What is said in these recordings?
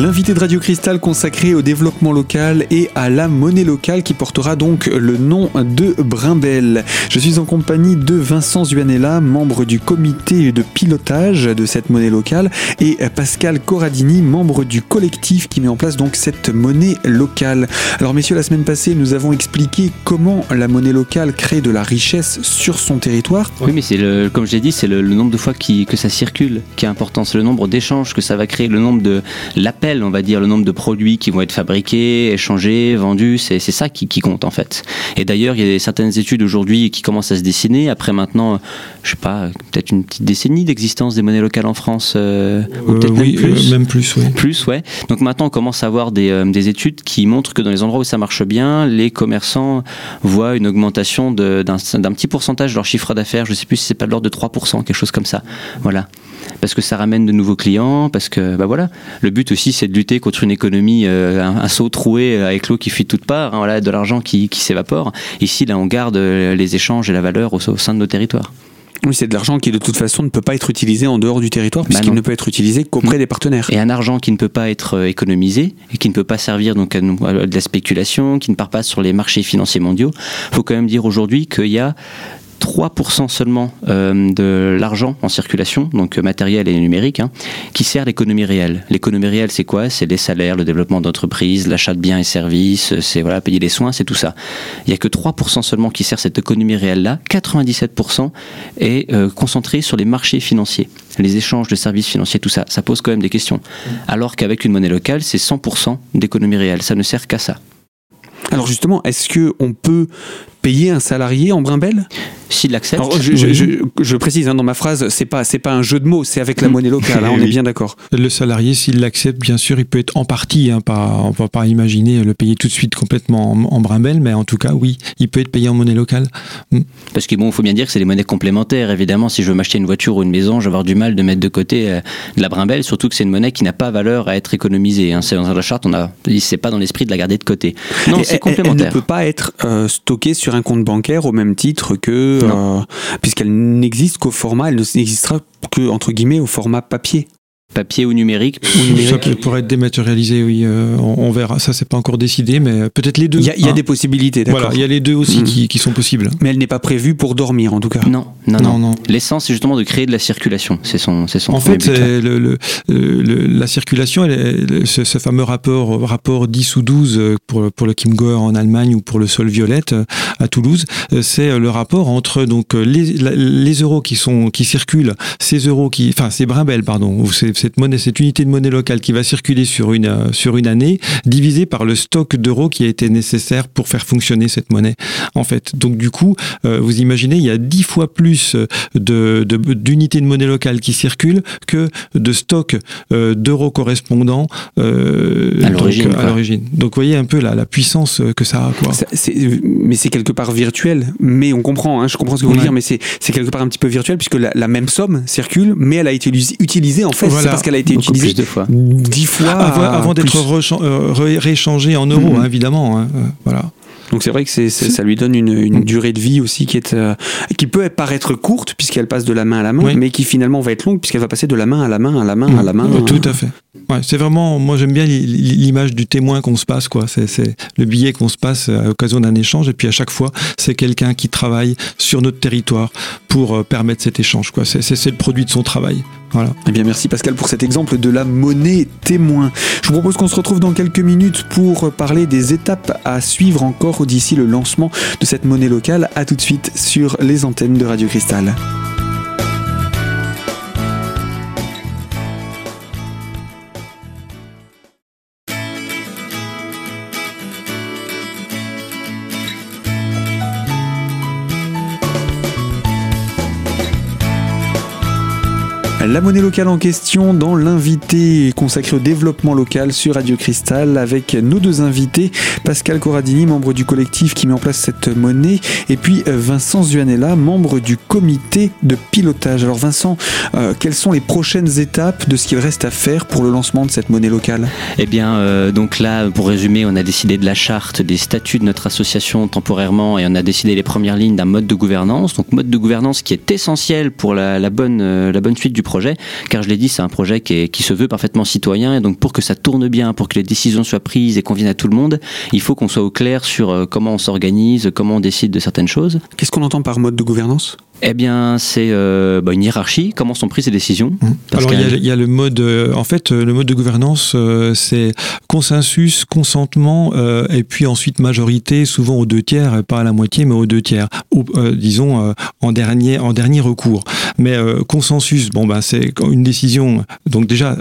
L'invité de Radio Cristal consacré au développement local et à la monnaie locale qui portera donc le nom de Brimbel. Je suis en compagnie de Vincent Zuanella, membre du comité de pilotage de cette monnaie locale, et Pascal Corradini, membre du collectif qui met en place donc cette monnaie locale. Alors messieurs, la semaine passée, nous avons expliqué comment la monnaie locale crée de la richesse sur son territoire. Oui, mais c'est comme je l'ai dit, c'est le, nombre de fois qui, que ça circule qui est important. C'est le nombre d'échanges que ça va créer, le nombre de l'appel, on va dire, le nombre de produits qui vont être fabriqués, échangés, vendus, c'est ça qui, compte en fait. Et d'ailleurs, il y a certaines études aujourd'hui qui commencent à se dessiner. Après maintenant, je sais pas, peut-être une petite décennie d'existence des monnaies locales en France, euh, ou peut-être même euh, plus. même plus, oui. Plus, ouais. Donc maintenant, on commence à avoir des, euh, des, études qui montrent que dans les endroits où ça marche bien, les commerçants voient une augmentation d'un petit pourcentage de leur chiffre d'affaires. Je sais plus si c'est pas de l'ordre de 3%, quelque chose comme ça. Voilà parce que ça ramène de nouveaux clients, parce que bah voilà, le but aussi c'est de lutter contre une économie, euh, un, saut troué euh, avec l'eau qui fuit de toutes parts, hein, voilà, de l'argent qui, qui s'évapore. Ici, là, on garde euh, les échanges et la valeur au, sein de nos territoires. Oui, c'est de l'argent qui de toute façon ne peut pas être utilisé en dehors du territoire bah puisqu'il ne peut être utilisé qu'auprès des partenaires. Et un argent qui ne peut pas être économisé et qui ne peut pas servir donc à, de la spéculation, qui ne part pas sur les marchés financiers mondiaux. Il faut quand même dire aujourd'hui qu'il y a 3% seulement euh, de l'argent en circulation, donc euh, matériel et numérique, hein, qui sert l'économie réelle. L'économie réelle, c'est quoi? C'est les salaires, le développement d'entreprises, l'achat de biens et services, c'est voilà, payer les soins, c'est tout ça. Il n'y a que 3% seulement qui sert cette économie réelle-là. 97% est euh, concentré sur les marchés financiers, les échanges de services financiers, tout ça. Ça pose quand même des questions. Alors qu'avec une monnaie locale, c'est 100% d'économie réelle. Ça ne sert qu'à ça. Alors justement, est-ce que on peut payer un salarié en brimbelle s'il l'accepte. Je, je, précise hein, dans ma phrase, c'est pas c'est pas un jeu de mots, c'est avec la mm. monnaie locale. Hein, on est bien d'accord. Le salarié, s'il l'accepte, bien sûr, il peut être en partie. Hein, pas, on va pas imaginer le payer tout de suite complètement en, brimbelle, mais en tout cas, oui, il peut être payé en monnaie locale. Mm. Parce que bon, il faut bien dire que c'est des monnaies complémentaires. Évidemment, si je veux m'acheter une voiture ou une maison, je vais avoir du mal de mettre de côté euh, de la brimbelle, surtout que c'est une monnaie qui n'a pas valeur à être économisée. C'est dans la charte, on a, c'est pas dans l'esprit de la garder de côté. Non, c'est complémentaire. Elle ne peut pas être euh, stockée sur un compte bancaire au même titre que euh, puisqu'elle n'existe qu'au format, elle n'existera que entre guillemets au format papier papier ou numérique. Ça pourrait être dématérialisé, oui. Euh, on, verra. Ça, c'est pas encore décidé, mais peut-être les deux. Il y a, des possibilités, d'accord. Voilà, il y a les deux aussi mm. qui, sont possibles. Mais elle n'est pas prévue pour dormir, en tout cas. Non, non, non. L'essence, c'est justement de créer de la circulation. C'est son, c'est son. En fait, le, la circulation, ce, fameux rapport, rapport 10 ou 12 euh, pour, pour le Kimgor en Allemagne ou pour le Sol Violette euh, à Toulouse, c'est le rapport entre donc les, les euros qui sont qui circulent, ces euros qui, enfin ces brimbelles, pardon, c'est cette monnaie, cette unité de monnaie locale qui va circuler sur une, euh, sur une année, divisée par le stock d'euros qui a été nécessaire pour faire fonctionner cette monnaie. En fait, donc du coup, euh, vous imaginez, il y a dix fois plus de, d'unités de, monnaie locale qui circulent que de stock euh, d'euros correspondants à l'origine. Donc, donc, vous voyez un peu la, la puissance que ça a. Quoi. mais c'est quelque part virtuel. Mais on comprend, hein, je comprends ce que vous voulez dire, mais c'est, quelque part un petit peu virtuel puisque la, même somme circule, mais elle a été utilisée en fait parce qu'elle a été utilisée dix fois. Dix fois avant, d'être euh, rééchangée en euros, mm-hmm. hein, évidemment. Hein, euh, voilà. Donc c'est vrai que ça lui donne une, mm. durée de vie aussi qui est euh, qui peut paraître courte puisqu'elle passe de la main à la main, mais qui finalement va être longue puisqu'elle va passer de la main à la main à la main à la main. Mm. tout à fait. Ouais, c'est vraiment, moi j'aime bien l'image du témoin qu'on se passe, quoi. C'est, le billet qu'on se passe à l'occasion d'un échange, et puis à chaque fois, c'est quelqu'un qui travaille sur notre territoire pour permettre cet échange, quoi. C'est le produit de son travail. Eh bien, merci Pascal pour cet exemple de la monnaie témoin. Je vous propose qu'on se retrouve dans quelques minutes pour parler des étapes à suivre encore d'ici le lancement de cette monnaie locale. A tout de suite sur les antennes de Radio Cristal. La monnaie locale en question dans l'invité consacré au développement local sur Radio Cristal avec nos deux invités, Pascal Corradini, membre du collectif qui met en place cette monnaie, et puis euh, Vincent Zuanella, membre du comité de pilotage. Alors Vincent, euh, quelles sont les prochaines étapes de ce qu'il reste à faire pour le lancement de cette monnaie locale? Eh bien, euh, donc là, pour résumer, on a décidé de la charte, des statuts de notre association temporairement, et on a décidé les premières lignes d'un mode de gouvernance. Donc mode de gouvernance qui est essentiel pour la, bonne, la bonne suite du projet, car je l'ai dit, c'est un projet qui, qui se veut parfaitement citoyen, et donc pour que ça tourne bien, pour que les décisions soient prises et conviennent à tout le monde, il faut qu'on soit au clair sur euh, comment on s'organise, comment on décide de certaines choses. Qu'est-ce qu'on entend par mode de gouvernance? Eh bien, c'est euh, bah, une hiérarchie. Comment sont prises ces décisions mmh. Alors, il y, a, il y, a le mode, euh, en fait, le mode de gouvernance, euh, c'est consensus, consentement, euh, et puis ensuite majorité, souvent aux deux tiers, pas à la moitié, mais aux deux tiers. Ou, disons en dernier, en dernier recours. Mais consensus, bon ben, c'est une décision. Donc déjà,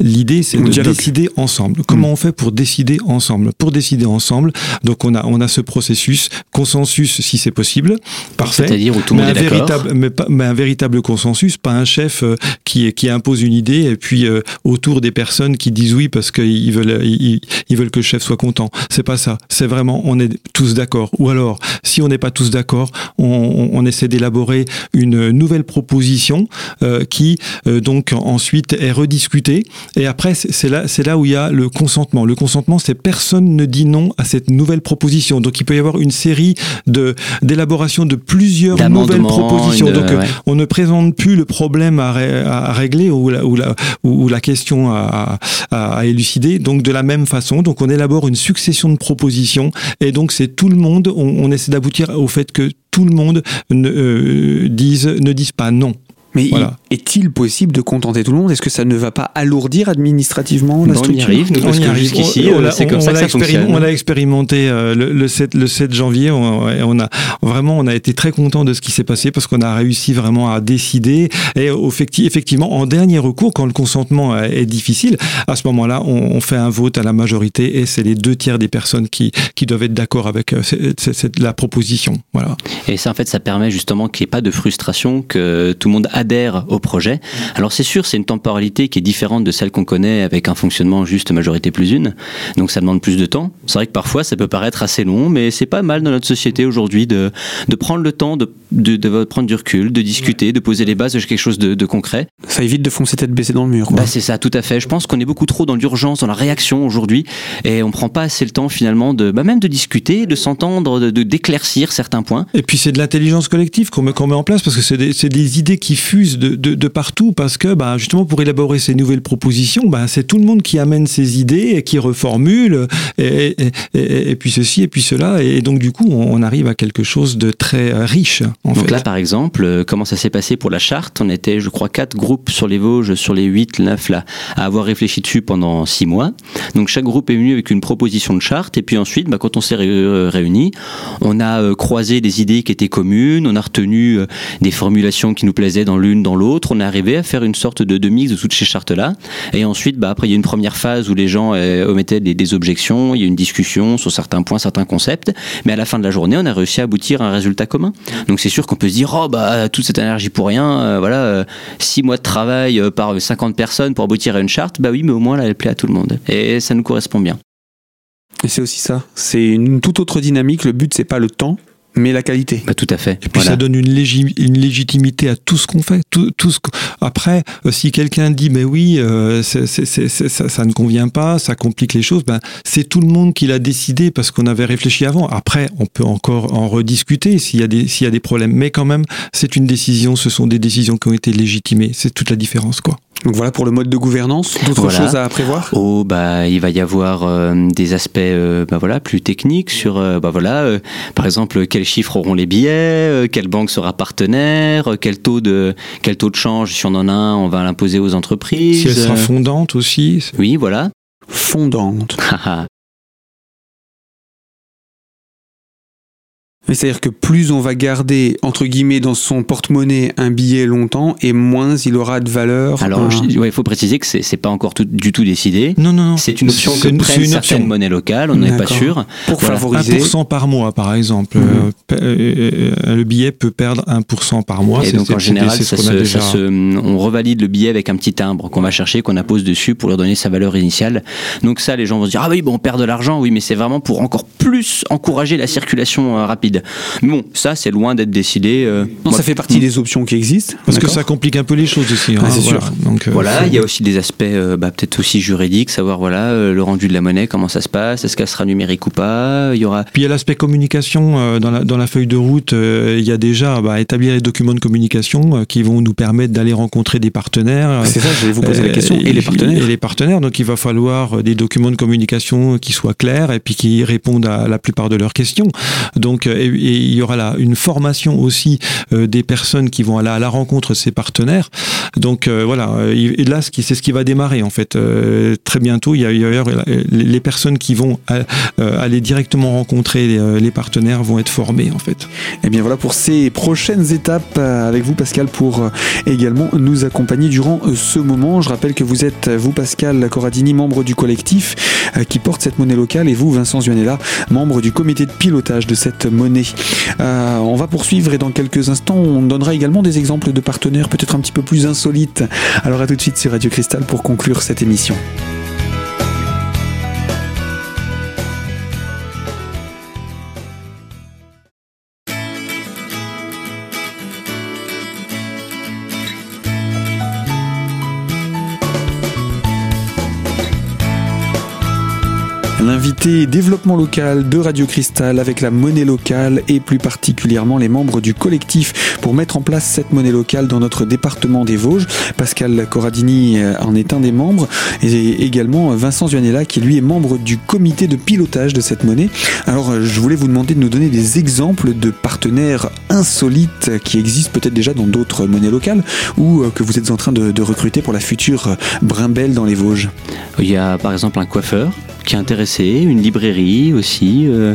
l'idée, c'est de décider ensemble. Comment mmh. on fait pour décider ensemble? Pour décider ensemble, donc on a, on a ce processus consensus si c'est possible, parfait. C'est-à-dire où tout le monde est véritable, mais, pas, mais, un véritable consensus, pas un chef euh, qui, qui impose une idée et puis euh, autour des personnes qui disent oui parce qu'ils veulent, ils, ils, veulent que le chef soit content. C'est pas ça. C'est vraiment, on est tous d'accord. Ou alors, si on n'est pas tous d'accord, on, on, essaie d'élaborer une nouvelle proposition euh, qui euh, donc ensuite est rediscutée. Et après, c'est là, c'est là où il y a le consentement. Le consentement, c'est personne ne dit non à cette nouvelle proposition. Donc il peut y avoir une série de d'élaboration de plusieurs nouvelles proposition. Donc, euh, on ne présente plus le problème à, à régler ou la, ou la, ou la question à, à, élucider. Donc, de la même façon, donc on élabore une succession de propositions et donc c'est tout le monde. On, on essaie d'aboutir au fait que tout le monde ne, euh, dise, ne dise pas non. Mais est-il possible de contenter tout le monde? Est-ce que ça ne va pas alourdir administrativement la structure On y arrive, nous, on y arrive. Ici, c'est comme ça que ça fonctionne. On a expérimenté euh, le, le, 7, le 7 janvier. On, on, a vraiment, on a été très content de ce qui s'est passé parce qu'on a réussi vraiment à décider. Et effectivement, en dernier recours, quand le consentement est difficile, à ce moment-là, on, on fait un vote à la majorité et c'est les deux tiers des personnes qui, qui doivent être d'accord avec euh, la proposition. Voilà. Et ça, en fait, ça permet justement qu'il n'y ait pas de frustration, que tout le monde a adhèrent au projet. Alors c'est sûr, c'est une temporalité qui est différente de celle qu'on connaît avec un fonctionnement juste majorité plus une. Donc ça demande plus de temps. C'est vrai que parfois ça peut paraître assez long, mais c'est pas mal dans notre société aujourd'hui de, de prendre le temps de, de, de, prendre du recul, de discuter, de poser les bases de quelque chose de, de concret. Ça évite de foncer tête baissée dans le mur. Bah, c'est ça, tout à fait. Je pense qu'on est beaucoup trop dans l'urgence, dans la réaction aujourd'hui, et on prend pas assez le temps finalement de bah, même de discuter, de s'entendre, de d'éclaircir certains points. Et puis c'est de l'intelligence collective qu'on met, met en place parce que c'est des, des idées qui de, de, partout parce que bah, justement pour élaborer ces nouvelles propositions, bah, c'est tout le monde qui amène ses idées et qui reformule et, et, puis ceci et puis cela et donc du coup on, arrive à quelque chose de très riche. En donc là par exemple, euh, comment ça s'est passé pour la charte? On était je crois quatre groupes sur les Vosges sur les 8, 9 là à avoir réfléchi dessus pendant six mois. Donc chaque groupe est venu avec une proposition de charte et puis ensuite bah, quand on s'est euh, réunis, on a euh, croisé des idées qui étaient communes, on a retenu des formulations qui nous plaisaient dans l'une, dans l'autre. On est arrivé à faire une sorte de, de mix de toutes ces chartes-là. Et ensuite, bah, après, il y a une première phase où les gens euh, omettaient des, objections, il y a une discussion sur certains points, certains concepts. Mais à la fin de la journée, on a réussi à aboutir à un résultat commun. Donc c'est sûr qu'on peut se dire, oh, bah, toute cette énergie pour rien, euh, voilà, euh, six mois de travail par 50 personnes pour aboutir à une charte, bah oui, mais au moins, là, elle plaît à tout le monde. Et ça nous correspond bien. Et c'est aussi ça. C'est une toute autre dynamique. Le but, c'est pas le temps, mais la qualité. Bah, tout à fait. Et puis ça donne une, une, légitimité à tout ce qu'on fait. Tout, tout ce Après, euh, si quelqu'un dit, mais oui, euh, ça, ça, ne convient pas, ça complique les choses, ben, c'est tout le monde qui l'a décidé parce qu'on avait réfléchi avant. Après, on peut encore en rediscuter s'il y, a des, s'il y a des problèmes. Mais quand même, c'est une décision, ce sont des décisions qui ont été légitimées. C'est toute la différence, quoi. Donc voilà pour le mode de gouvernance. D'autres choses à prévoir? Oh bah il va y avoir euh, des aspects euh, bah, voilà plus techniques sur euh, bah voilà par exemple quels chiffres auront les billets, quelle banque sera partenaire, quel taux de quel taux de change si on en a un on va l'imposer aux entreprises. Si elle sera fondante aussi. Oui voilà. Fondante. c'est-à-dire que plus on va garder, entre guillemets, dans son porte-monnaie un billet longtemps, et moins il aura de valeur. Alors, il faut préciser que c'est pas encore tout, du tout décidé. Non, non, non. C'est une option que prennent certaines monnaies locales, on n'est pas sûr. Pour favoriser. 1% par mois, par exemple. Mhm. Euh, euh, euh, le billet peut perdre 1% par mois. Et donc, en général, ça se, on revalide le billet avec un petit timbre qu'on va chercher, qu'on appose dessus pour leur donner sa valeur initiale. Donc ça, les gens vont se dire, ah oui, bon, on perd de l'argent, oui, mais c'est vraiment pour encore plus encourager la circulation rapide rapide. Mais bon, ça, c'est loin d'être décidé. non, ça fait partie des options qui existent. Parce que ça complique un peu les choses aussi. Hein, c'est sûr. Donc, voilà, il y a aussi des aspects bah, peut-être aussi juridiques, savoir voilà le rendu de la monnaie, comment ça se passe, est-ce qu'elle sera numérique ou pas. Il y aura. Puis il y a l'aspect communication dans la, dans la feuille de route. il y a déjà bah, établir les documents de communication qui vont nous permettre d'aller rencontrer des partenaires. C'est ça, je vais vous poser la question. Et les partenaires. Et les partenaires. Donc il va falloir des documents de communication qui soient clairs et puis qui répondent à la plupart de leurs questions. Donc et, il y aura là une formation aussi des personnes qui vont aller à la rencontre de ces partenaires. Donc voilà, et là c'est ce qui va démarrer en fait très bientôt. Il y a, les personnes qui vont aller directement rencontrer les, partenaires vont être formées en fait. Et eh bien voilà pour ces prochaines étapes avec vous Pascal pour également nous accompagner durant ce moment. Je rappelle que vous êtes vous Pascal Corradini, membre du collectif qui porte cette monnaie locale et vous Vincent Zuanella, membre du comité de pilotage de cette monnaie. Euh, on va poursuivre et dans quelques instants on donnera également des exemples de partenaires peut-être un petit peu plus insolites. Alors à tout de suite sur Radio Cristal pour conclure cette émission. Développement local de Radio Cristal avec la monnaie locale et plus particulièrement les membres du collectif pour mettre en place cette monnaie locale dans notre département des Vosges. Pascal Corradini euh, en est un des membres et également Vincent Zuanella qui lui est membre du comité de pilotage de cette monnaie. Alors euh, je voulais vous demander de nous donner des exemples de partenaires insolites qui existent peut-être déjà dans d'autres monnaies locales ou euh, que vous êtes en train de, de recruter pour la future Brimbelle dans les Vosges. Il y a par exemple un coiffeur qui est intéressé, une librairie aussi, euh,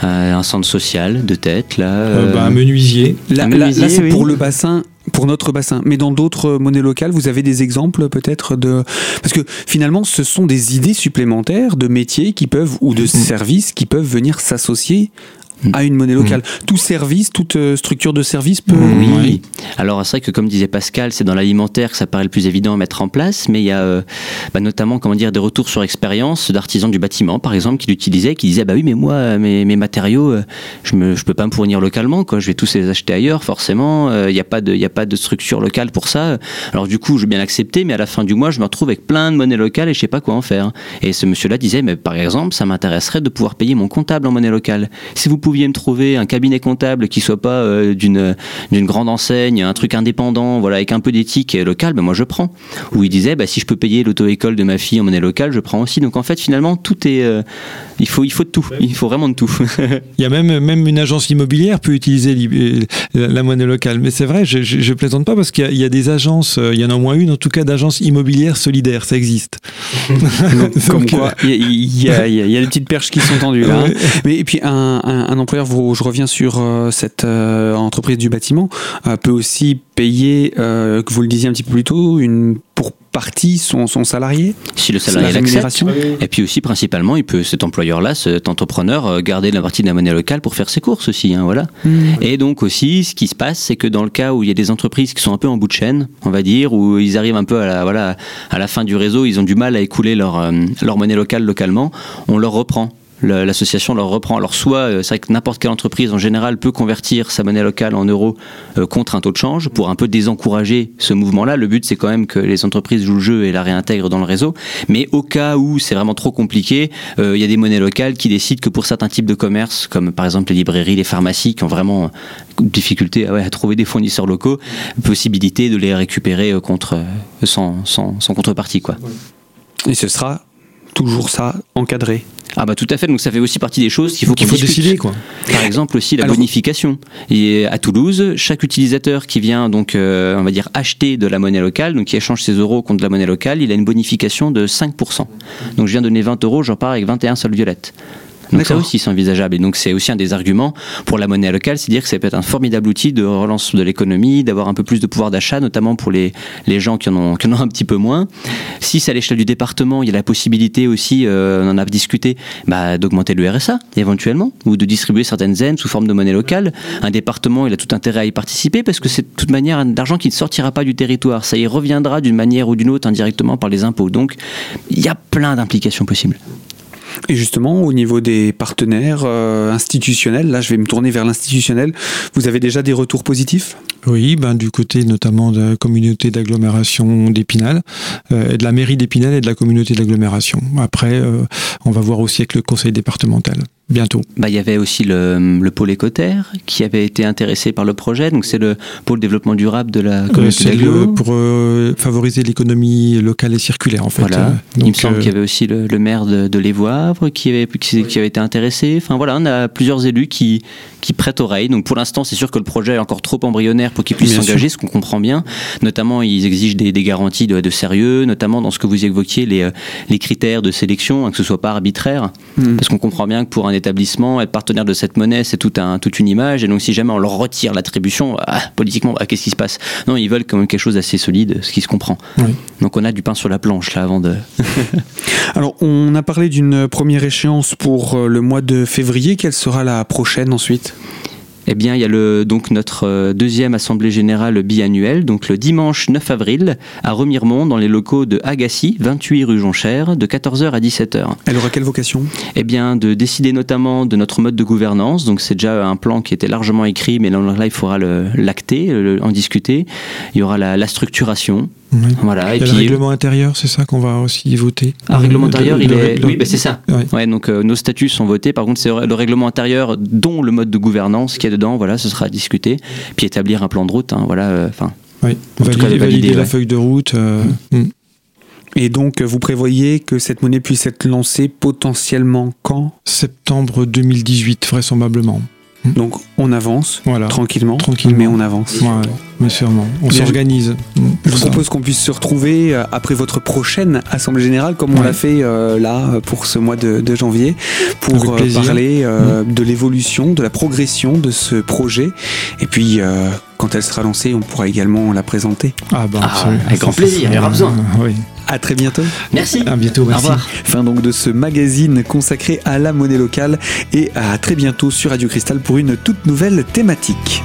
un centre social de tête, là. Euh, bah, un menuisier. Là, là, c'est pour le bassin pour notre bassin. Mais dans d'autres monnaies locales, vous avez des exemples peut-être de... Parce que finalement, ce sont des idées supplémentaires de métiers qui peuvent, ou de mm. services qui peuvent venir s'associer à une monnaie locale. Mm. Tout service, toute euh, structure de service peut. Oui. Alors c'est vrai que comme disait Pascal, c'est dans l'alimentaire que ça paraît le plus évident à mettre en place, mais il y a euh, bah, notamment comment dire des retours sur expérience d'artisans du bâtiment, par exemple, qui l'utilisaient, qui disaient bah oui mais moi mes, mes matériaux, euh, je me je peux pas me fournir localement, quoi. Je vais tous les acheter ailleurs, forcément. Il n'y a pas de il y a pas de structure locale pour ça. Alors du coup je veux bien l'accepter, mais à la fin du mois je me retrouve avec plein de monnaie locale et je sais pas quoi en faire. Et ce monsieur-là disait mais par exemple ça m'intéresserait de pouvoir payer mon comptable en monnaie locale. Si vous pouviez me trouver un cabinet comptable qui soit pas euh, d'une d'une grande enseigne, un truc indépendant, voilà, avec un peu d'éthique locale, ben moi je prends. Où il disait, bah, si je peux payer l'auto-école de ma fille en monnaie locale, je prends aussi. Donc en fait, finalement, tout est, euh, il faut, il faut de tout. Il faut vraiment de tout. il y a même même une agence immobilière peut utiliser euh, la monnaie locale. Mais c'est vrai, je, je, plaisante pas parce qu'il y, a des agences, il y en a au moins une en tout cas d'agences immobilières solidaires, ça existe. Comme quoi, il y, a, y, a des petites perches qui sont tendues là. Hein. Mais et puis un, un, un employeur je reviens sur euh, cette euh, entreprise du bâtiment, euh, peut aussi payer, que vous le disiez un petit peu plus tôt, une, pour partie son, son salarié Si le salarié l'accepte. Et puis aussi, principalement, il peut, cet employeur-là, cet entrepreneur, garder la partie de la monnaie locale pour faire ses courses aussi. Hein, voilà. Mmh. Et donc aussi, ce qui se passe, c'est que dans le cas où il y a des entreprises qui sont un peu en bout de chaîne, on va dire, où ils arrivent un peu à la, voilà, à la fin du réseau, ils ont du mal à écouler leur, leur monnaie locale localement, on leur reprend l'association leur reprend. Alors soit, euh, c'est vrai que n'importe quelle entreprise en général peut convertir sa monnaie locale en euros euh, contre un taux de change pour un peu désencourager ce mouvement-là. Le but c'est quand même que les entreprises jouent le jeu et la réintègrent dans le réseau. Mais au cas où c'est vraiment trop compliqué, euh, il y a des monnaies locales qui décident que pour certains types de commerces, comme par exemple les librairies, les pharmacies, qui ont vraiment difficulté à, trouver des fournisseurs locaux, possibilité de les récupérer contre sans, sans, sans contrepartie quoi. Et ce sera toujours ça encadré. Ah bah tout à fait, donc ça fait aussi partie des choses qu'il faut, qu'il faut décider quoi. Par exemple aussi la bonification. Et à Toulouse, chaque utilisateur qui vient donc euh, on va dire acheter de la monnaie locale, donc qui échange ses euros contre de la monnaie locale, il a une bonification de 5%. Donc je viens donner 20 euros, j'en pars avec 21 sols violettes. Donc ça aussi c'est envisageable et donc c'est aussi un des arguments pour la monnaie locale, c'est dire que ça peut être un formidable outil de relance de l'économie, d'avoir un peu plus de pouvoir d'achat, notamment pour les, les gens qui en, ont, qui en ont un petit peu moins. Si c'est à l'échelle du département, il y a la possibilité aussi, euh, on en a discuté, bah, d'augmenter le RSA éventuellement ou de distribuer certaines zen sous forme de monnaie locale. Un département, il a tout intérêt à y participer parce que c'est de toute manière d'argent qui ne sortira pas du territoire, ça y reviendra d'une manière ou d'une autre indirectement par les impôts. Donc il y a plein d'implications possibles. Et justement, au niveau des partenaires euh, institutionnels, là je vais me tourner vers l'institutionnel, vous avez déjà des retours positifs? Oui, ben, du côté notamment de la communauté d'agglomération d'Épinal, euh, de la mairie d'Épinal et de la communauté d'agglomération. Après, euh, on va voir aussi avec le conseil départemental bientôt. Bah, il y avait aussi le, le, pôle écotaire qui avait été intéressé par le projet. Donc c'est le pôle développement durable de la communauté euh, Pour euh, favoriser l'économie locale et circulaire en fait. Voilà. il me semble qu'il y avait aussi le, le maire de, de Lévoivre qui avait, qui, qui, avait été intéressé. Enfin voilà, on a plusieurs élus qui, qui prêtent oreille. Donc pour l'instant, c'est sûr que le projet est encore trop embryonnaire pour qu'ils puissent s'engager, ce qu'on comprend bien. Notamment, ils exigent des, des garanties de, de, sérieux, notamment dans ce que vous évoquiez, les, les critères de sélection, hein, que ce soit pas arbitraire. Mmh. Parce qu'on comprend bien que pour un établissement, être partenaire de cette monnaie, c'est tout un, toute une image. Et donc, si jamais on leur retire l'attribution, ah, politiquement, ah, qu'est-ce qui se passe? Non, ils veulent quand même quelque chose d'assez solide, ce qui se comprend. Oui. Donc, on a du pain sur la planche là avant de. Alors, on a parlé d'une première échéance pour euh, le mois de février. Quelle sera la prochaine ensuite? Eh bien, il y a le, donc notre deuxième assemblée générale biannuelle, donc le dimanche 9 avril, à Remiremont, dans les locaux de Agassi, 28 rue Jonchère, de 14h à 17h. Elle aura quelle vocation? Eh bien, de décider notamment de notre mode de gouvernance. Donc, c'est déjà un plan qui était largement écrit, mais là, il faudra l'acter, en discuter. Il y aura la, la structuration, oui. Voilà. Et, et puis, le règlement intérieur, c'est ça qu'on va aussi voter. Ah, règlement intérieur, il est. Oui, bah, c'est ça. Ouais. ouais donc euh, nos statuts sont votés. Par contre, c'est le règlement intérieur, dont le mode de gouvernance qui est dedans. Voilà, ce sera discuté. Puis établir un plan de route. Hein, voilà. Enfin. Euh, oui. Valider, cas, valider, valider la ouais. feuille de route. Euh, mm. Et donc, vous prévoyez que cette monnaie puisse être lancée potentiellement quand? Septembre 2018, vraisemblablement. Donc on avance voilà. tranquillement, tranquillement, mais on avance. Ouais, mais sûrement. On s'organise. Je vous propose qu'on puisse se retrouver euh, après votre prochaine assemblée générale, comme on l'a fait euh, là pour ce mois de, de janvier, pour euh, parler euh, mmh. de l'évolution, de la progression de ce projet, et puis euh, quand elle sera lancée, on pourra également la présenter. Ah, bah, ah avec grand plaisir, il y aura besoin. Oui. À très bientôt. Merci. À bientôt. Merci. Au revoir. Fin donc de ce magazine consacré à la monnaie locale et à très bientôt sur Radio Cristal pour une toute nouvelle thématique.